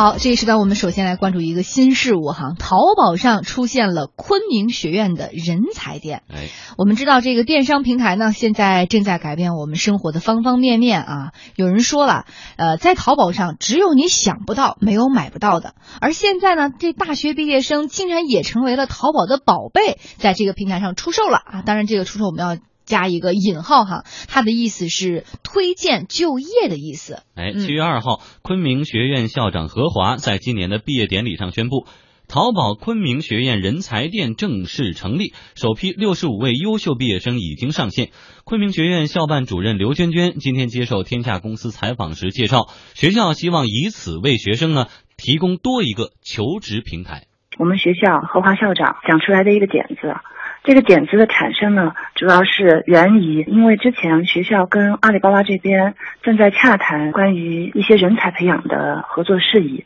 好，这一时段我们首先来关注一个新事物哈，淘宝上出现了昆明学院的人才店。哎，我们知道这个电商平台呢，现在正在改变我们生活的方方面面啊。有人说了，呃，在淘宝上只有你想不到，没有买不到的。而现在呢，这大学毕业生竟然也成为了淘宝的宝贝，在这个平台上出售了啊。当然，这个出售我们要。加一个引号哈，它的意思是推荐就业的意思。哎，七月二号，昆明学院校长何华在今年的毕业典礼上宣布，淘宝昆明学院人才店正式成立，首批六十五位优秀毕业生已经上线。昆明学院校办主任刘娟娟今天接受天下公司采访时介绍，学校希望以此为学生呢提供多一个求职平台。我们学校何华校长想出来的一个点子。这个点子的产生呢，主要是源于，因为之前学校跟阿里巴巴这边正在洽谈关于一些人才培养的合作事宜，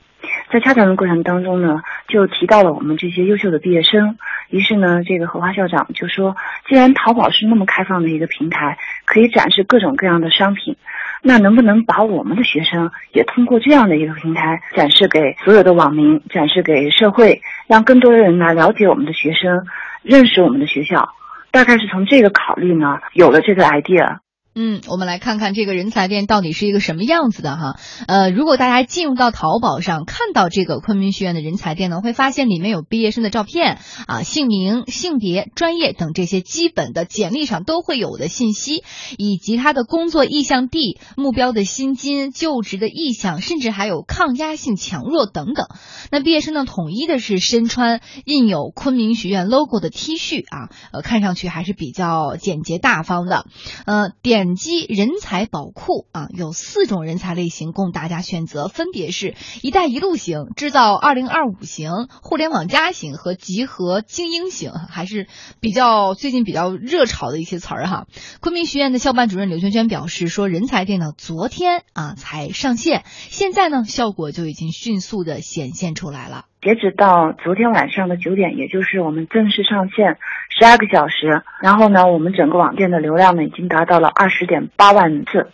在洽谈的过程当中呢，就提到了我们这些优秀的毕业生。于是呢，这个荷花校长就说，既然淘宝是那么开放的一个平台，可以展示各种各样的商品，那能不能把我们的学生也通过这样的一个平台展示给所有的网民，展示给社会，让更多的人来了解我们的学生？认识我们的学校，大概是从这个考虑呢，有了这个 idea。嗯，我们来看看这个人才店到底是一个什么样子的哈。呃，如果大家进入到淘宝上看到这个昆明学院的人才店呢，会发现里面有毕业生的照片啊，姓名、性别、专业等这些基本的简历上都会有的信息，以及他的工作意向地、目标的薪金、就职的意向，甚至还有抗压性强弱等等。那毕业生呢，统一的是身穿印有昆明学院 logo 的 T 恤啊，呃，看上去还是比较简洁大方的。呃，点。本机人才宝库啊，有四种人才类型供大家选择，分别是“一带一路型”、“制造二零二五型”、“互联网加型”和“集合精英型”，还是比较最近比较热炒的一些词儿哈。昆明学院的校办主任刘娟娟表示说：“人才电脑昨天啊才上线，现在呢效果就已经迅速的显现出来了。”截止到昨天晚上的九点，也就是我们正式上线十二个小时，然后呢，我们整个网店的流量呢已经达到了二十点八万次，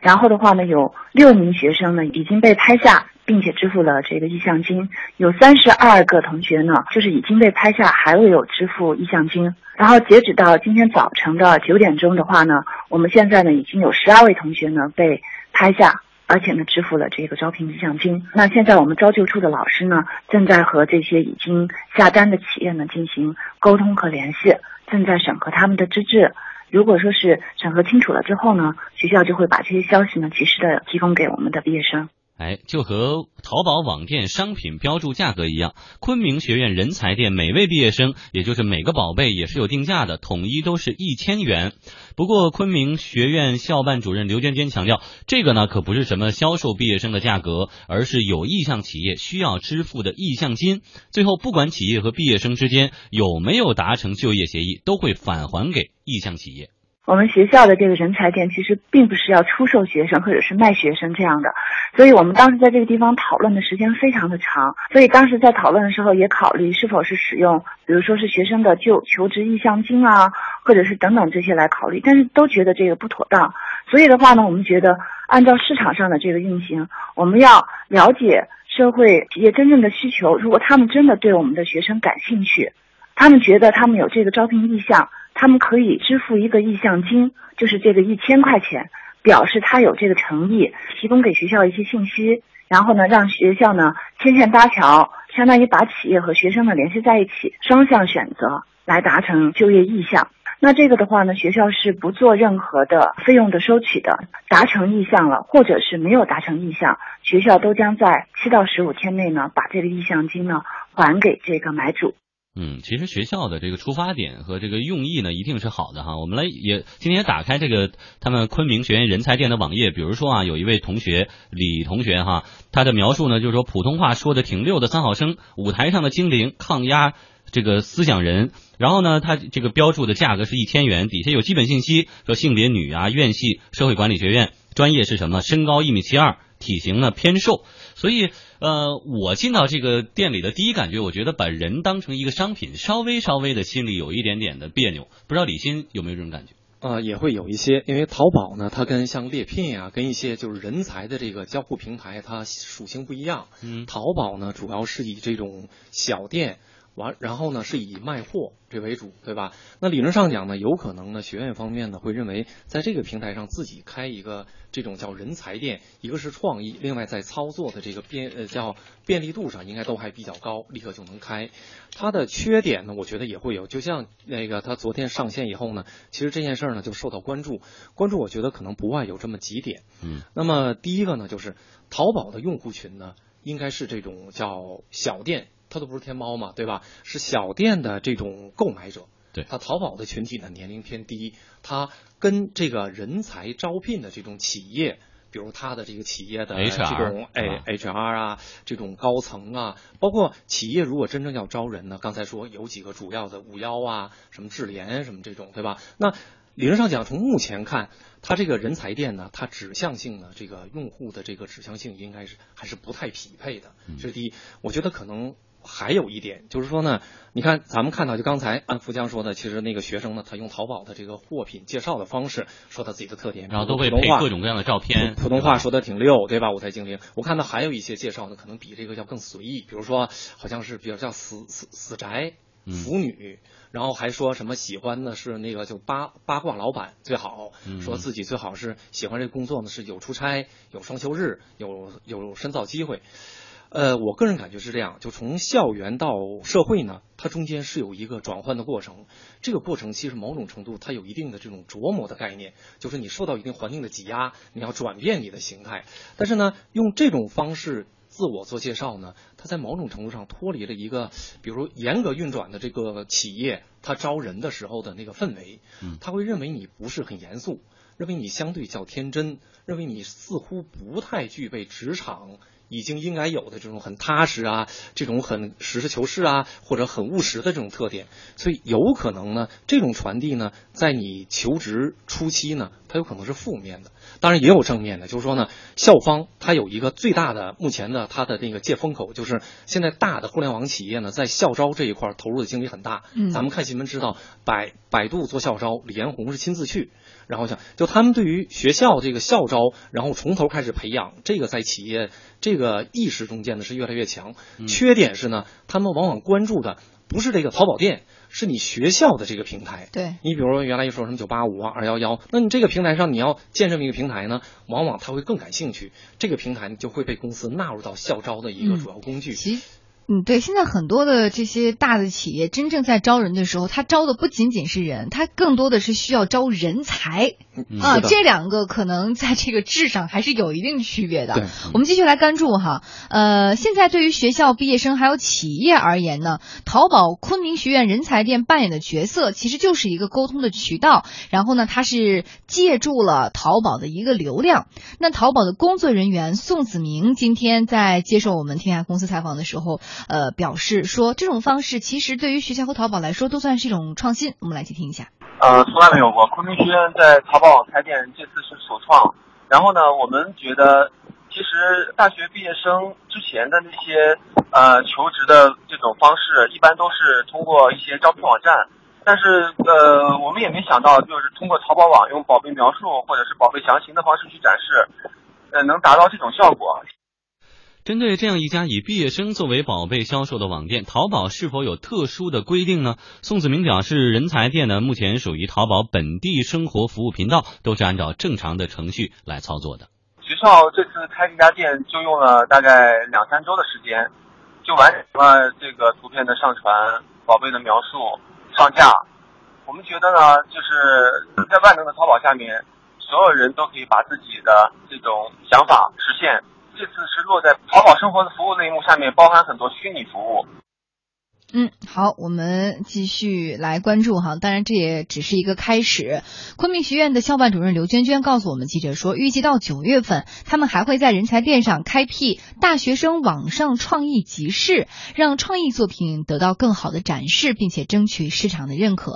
然后的话呢，有六名学生呢已经被拍下，并且支付了这个意向金，有三十二个同学呢就是已经被拍下，还未有支付意向金。然后截止到今天早晨的九点钟的话呢，我们现在呢已经有十二位同学呢被拍下。而且呢，支付了这个招聘意向金。那现在我们招就处的老师呢，正在和这些已经下单的企业呢进行沟通和联系，正在审核他们的资质。如果说是审核清楚了之后呢，学校就会把这些消息呢及时的提供给我们的毕业生。哎，就和淘宝网店商品标注价格一样，昆明学院人才店每位毕业生，也就是每个宝贝也是有定价的，统一都是一千元。不过，昆明学院校办主任刘娟娟强调，这个呢可不是什么销售毕业生的价格，而是有意向企业需要支付的意向金。最后，不管企业和毕业生之间有没有达成就业协议，都会返还给意向企业。我们学校的这个人才店其实并不是要出售学生或者是卖学生这样的，所以我们当时在这个地方讨论的时间非常的长，所以当时在讨论的时候也考虑是否是使用，比如说是学生的就求职意向金啊，或者是等等这些来考虑，但是都觉得这个不妥当，所以的话呢，我们觉得按照市场上的这个运行，我们要了解社会企业真正的需求，如果他们真的对我们的学生感兴趣，他们觉得他们有这个招聘意向。他们可以支付一个意向金，就是这个一千块钱，表示他有这个诚意，提供给学校一些信息，然后呢，让学校呢牵线搭桥，相当于把企业和学生呢联系在一起，双向选择来达成就业意向。那这个的话呢，学校是不做任何的费用的收取的。达成意向了，或者是没有达成意向，学校都将在七到十五天内呢把这个意向金呢还给这个买主。嗯，其实学校的这个出发点和这个用意呢，一定是好的哈。我们来也今天也打开这个他们昆明学院人才店的网页，比如说啊，有一位同学李同学哈，他的描述呢就是说普通话说的挺溜的三好生，舞台上的精灵，抗压这个思想人。然后呢，他这个标注的价格是一千元，底下有基本信息，说性别女啊，院系社会管理学院，专业是什么，身高一米七二，体型呢偏瘦，所以。呃，我进到这个店里的第一感觉，我觉得把人当成一个商品，稍微稍微的心里有一点点的别扭。不知道李欣有没有这种感觉？呃，也会有一些，因为淘宝呢，它跟像猎聘呀、跟一些就是人才的这个交互平台，它属性不一样。嗯淘宝呢，主要是以这种小店完，然后呢是以卖货这为主，对吧？那理论上讲呢，有可能呢，学院方面呢会认为，在这个平台上自己开一个这种叫人才店，一个是创意，另外在操作的这个便呃叫便利度上应该都还比较高，立刻就能开。它的缺点呢，我觉得也会有，就像那个它昨天上线以后呢，其实这件事儿呢就受到关注，关注我觉得可能不外有这么几点。嗯，那么第一个呢，就是淘宝的用户群呢，应该是这种叫小店，它都不是天猫嘛，对吧？是小店的这种购买者。对它淘宝的群体呢年龄偏低，它跟这个人才招聘的这种企业。比如他的这个企业的这种哎啊 HR 啊，这种高层啊，包括企业如果真正要招人呢，刚才说有几个主要的五幺啊，什么智联什么这种，对吧？那理论上讲，从目前看，它这个人才店呢，它指向性呢，这个用户的这个指向性应该是还是不太匹配的。这是第一，我觉得可能还有一点就是说呢，你看咱们看到就刚才按福江说的，其实那个学生呢，他用淘宝的这个货品介绍的方式说他自己的特点，然后都会配各种各样的照片，普普通话说的挺溜，对吧？舞台精灵，我看到还有一些介绍呢，可能比这个要更随意，比如说好像是比较叫死死死宅嗯腐女，然后还说什么喜欢的是那个就八八卦老板最好，嗯说自己最好是喜欢这工作呢是有出差、有双休日、有有深造机会。呃，我个人感觉是这样，就从校园到社会呢，它中间是有一个转换的过程。这个过程其实某种程度它有一定的这种琢磨的概念，就是你受到一定环境的挤压，你要转变你的形态。但是呢，用这种方式自我做介绍呢，它在某种程度上脱离了一个，比如严格运转的这个企业，它招人的时候的那个氛围嗯，他会认为你不是很严肃，认为你相对较天真，认为你似乎不太具备职场。已经应该有的这种很踏实啊，这种很实事求是啊，或者很务实的这种特点，所以有可能呢，这种传递呢，在你求职初期呢，它有可能是负面的，当然也有正面的，就是说呢，校方它有一个最大的目前的它的那个借风口，就是现在大的互联网企业呢，在校招这一块投入的精力很大，嗯。咱们看新闻知道，百百度做校招，李彦宏是亲自去。然后想，就他们对于学校这个校招，然后从头开始培养，这个在企业这个意识中间呢是越来越强。嗯缺点是呢，他们往往关注的不是这个淘宝店，是你学校的这个平台。对，你比如说原来一说什么九八五啊、二幺幺，那你这个平台上你要建这么一个平台呢，往往他会更感兴趣，这个平台就会被公司纳入到校招的一个嗯主要工具。嗯，对，现在很多的这些大的企业真正在招人的时候，他招的不仅仅是人，他更多的是需要招人才嗯啊。这两个可能在这个质上还是有一定区别的。对，我们继续来关注哈，呃，现在对于学校毕业生还有企业而言呢，淘宝昆明学院人才店扮演的角色其实就是一个沟通的渠道。然后呢，它是借助了淘宝的一个流量。那淘宝的工作人员宋子明今天在接受我们天下公司采访的时候，呃，表示说这种方式其实对于学校和淘宝来说都算是一种创新。我们来去听一下。呃，从来没有过。昆明学院在淘宝网开店这次是首创。然后呢，我们觉得其实大学毕业生之前的那些呃求职的这种方式，一般都是通过一些招聘网站。但是呃，我们也没想到，就是通过淘宝网用宝贝描述或者是宝贝详情的方式去展示，呃，能达到这种效果。针对这样一家以毕业生作为宝贝销售的网店，淘宝是否有特殊的规定呢？宋子明表示，人才店呢目前属于淘宝本地生活服务频道，都是按照正常的程序来操作的。学校这次开这家店就用了大概两三周的时间，就完成了这个图片的上传、宝贝的描述、上架。我们觉得呢，就是在万能的淘宝下面，所有人都可以把自己的这种想法实现。这次是落在淘宝生活的服务类目下面，包含很多虚拟服务。嗯，好，我们继续来关注哈。当然，这也只是一个开始。昆明学院的校办主任刘娟娟告诉我们记者说，预计到九月份，他们还会在人才店上开辟大学生网上创意集市，让创意作品得到更好的展示，并且争取市场的认可。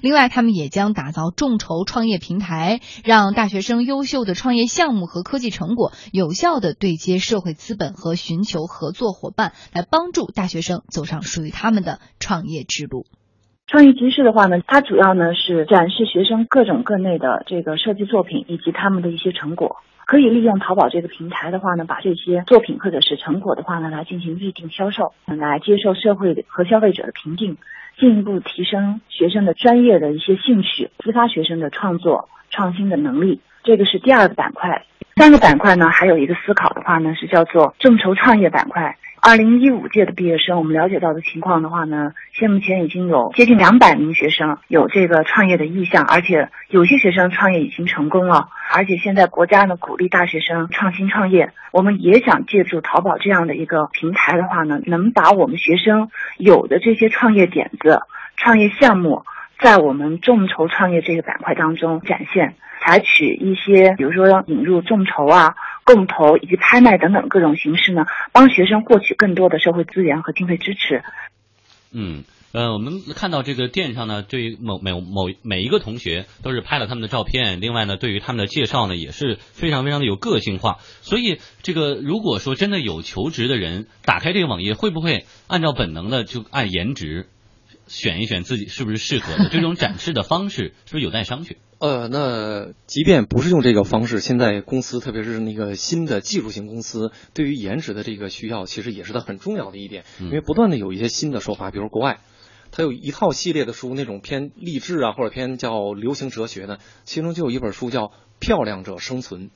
另外，他们也将打造众筹创业平台，让大学生优秀的创业项目和科技成果有效的对接社会资本和寻求合作伙伴，来帮助大学生走上属于他们的创业之路。创意集市的话呢，它主要呢是展示学生各种各类的这个设计作品以及他们的一些成果。可以利用淘宝这个平台的话呢，把这些作品或者是成果的话呢，来进行预定销售，来接受社会和消费者的评定，进一步提升学生的专业的一些兴趣，激发学生的创作创新的能力。这个是第二个板块。三个板块呢，还有一个思考的话呢，是叫做众筹创业板块。二零一五届的毕业生，我们了解到的情况的话呢，现目前已经有接近两百名学生有这个创业的意向，而且有些学生创业已经成功了。而且现在国家呢鼓励大学生创新创业，我们也想借助淘宝这样的一个平台的话呢，能把我们学生有的这些创业点子、创业项目，在我们众筹创业这个板块当中展现。采取一些，比如说要引入众筹啊、共投以及拍卖等等各种形式呢，帮学生获取更多的社会资源和经费支持。嗯，呃，我们看到这个店上呢，对于某某某每一个同学都是拍了他们的照片，另外呢，对于他们的介绍呢，也是非常非常的有个性化。所以，这个如果说真的有求职的人打开这个网页，会不会按照本能的就按颜值选一选自己是不是适合的？这种展示的方式是不是有待商榷？呃，那即便不是用这个方式，现在公司特别是那个新的技术型公司，对于颜值的这个需要，其实也是它很重要的一点。因为不断的有一些新的说法，比如国外，它有一套系列的书，那种偏励志啊，或者偏叫流行哲学的，其中就有一本书叫《漂亮者生存》。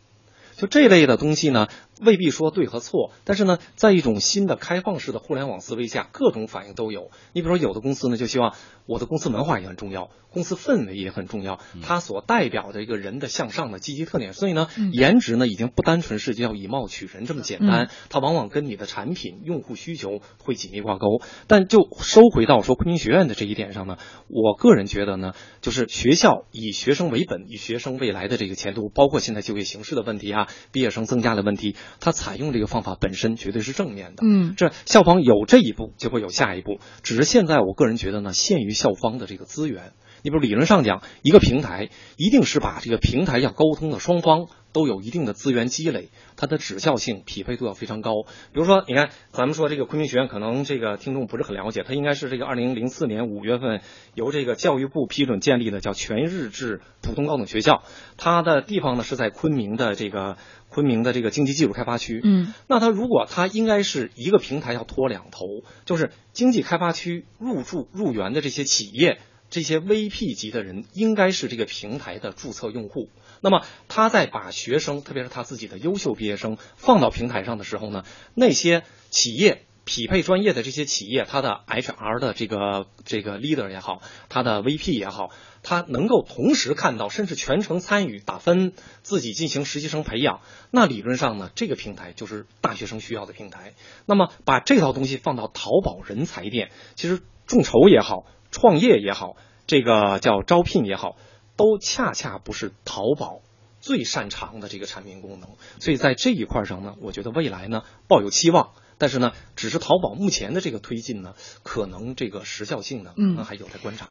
就这类的东西呢，未必说对和错，但是呢，在一种新的开放式的互联网思维下，各种反应都有。你比如说，有的公司呢，就希望我的公司文化也很重要，公司氛围也很重要，它所代表的一个人的向上的积极特点。所以呢，颜值呢，已经不单纯是叫以貌取人这么简单，它往往跟你的产品、用户需求会紧密挂钩。但就收回到说昆明学院的这一点上呢，我个人觉得呢，就是学校以学生为本，以学生未来的这个前途，包括现在就业形势的问题啊。毕业生增加的问题，他采用这个方法本身绝对是正面的。嗯，这校方有这一步，就会有下一步。只是现在我个人觉得呢，限于校方的这个资源。你比如理论上讲，一个平台一定是把这个平台要沟通的双方都有一定的资源积累，它的指效性匹配度要非常高。比如说，你看咱们说这个昆明学院，可能这个听众不是很了解，它应该是这个二零零四年五月份由这个教育部批准建立的，叫全日制普通高等学校。它的地方呢是在昆明的这个昆明的这个经济技术开发区。嗯，那它如果它应该是一个平台要拖两头，就是经济开发区入驻入园的这些企业。这些 VP 级的人应该是这个平台的注册用户。那么他在把学生，特别是他自己的优秀毕业生放到平台上的时候呢，那些企业匹配专业的这些企业，他的 HR 的这个这个 leader 也好，他的 VP 也好，他能够同时看到，甚至全程参与打分，自己进行实习生培养。那理论上呢，这个平台就是大学生需要的平台。那么把这套东西放到淘宝人才店，其实众筹也好。创业也好，这个叫招聘也好，都恰恰不是淘宝最擅长的这个产品功能。所以在这一块上呢，我觉得未来呢抱有期望。但是呢，只是淘宝目前的这个推进呢，可能这个时效性呢，可能还有待观察。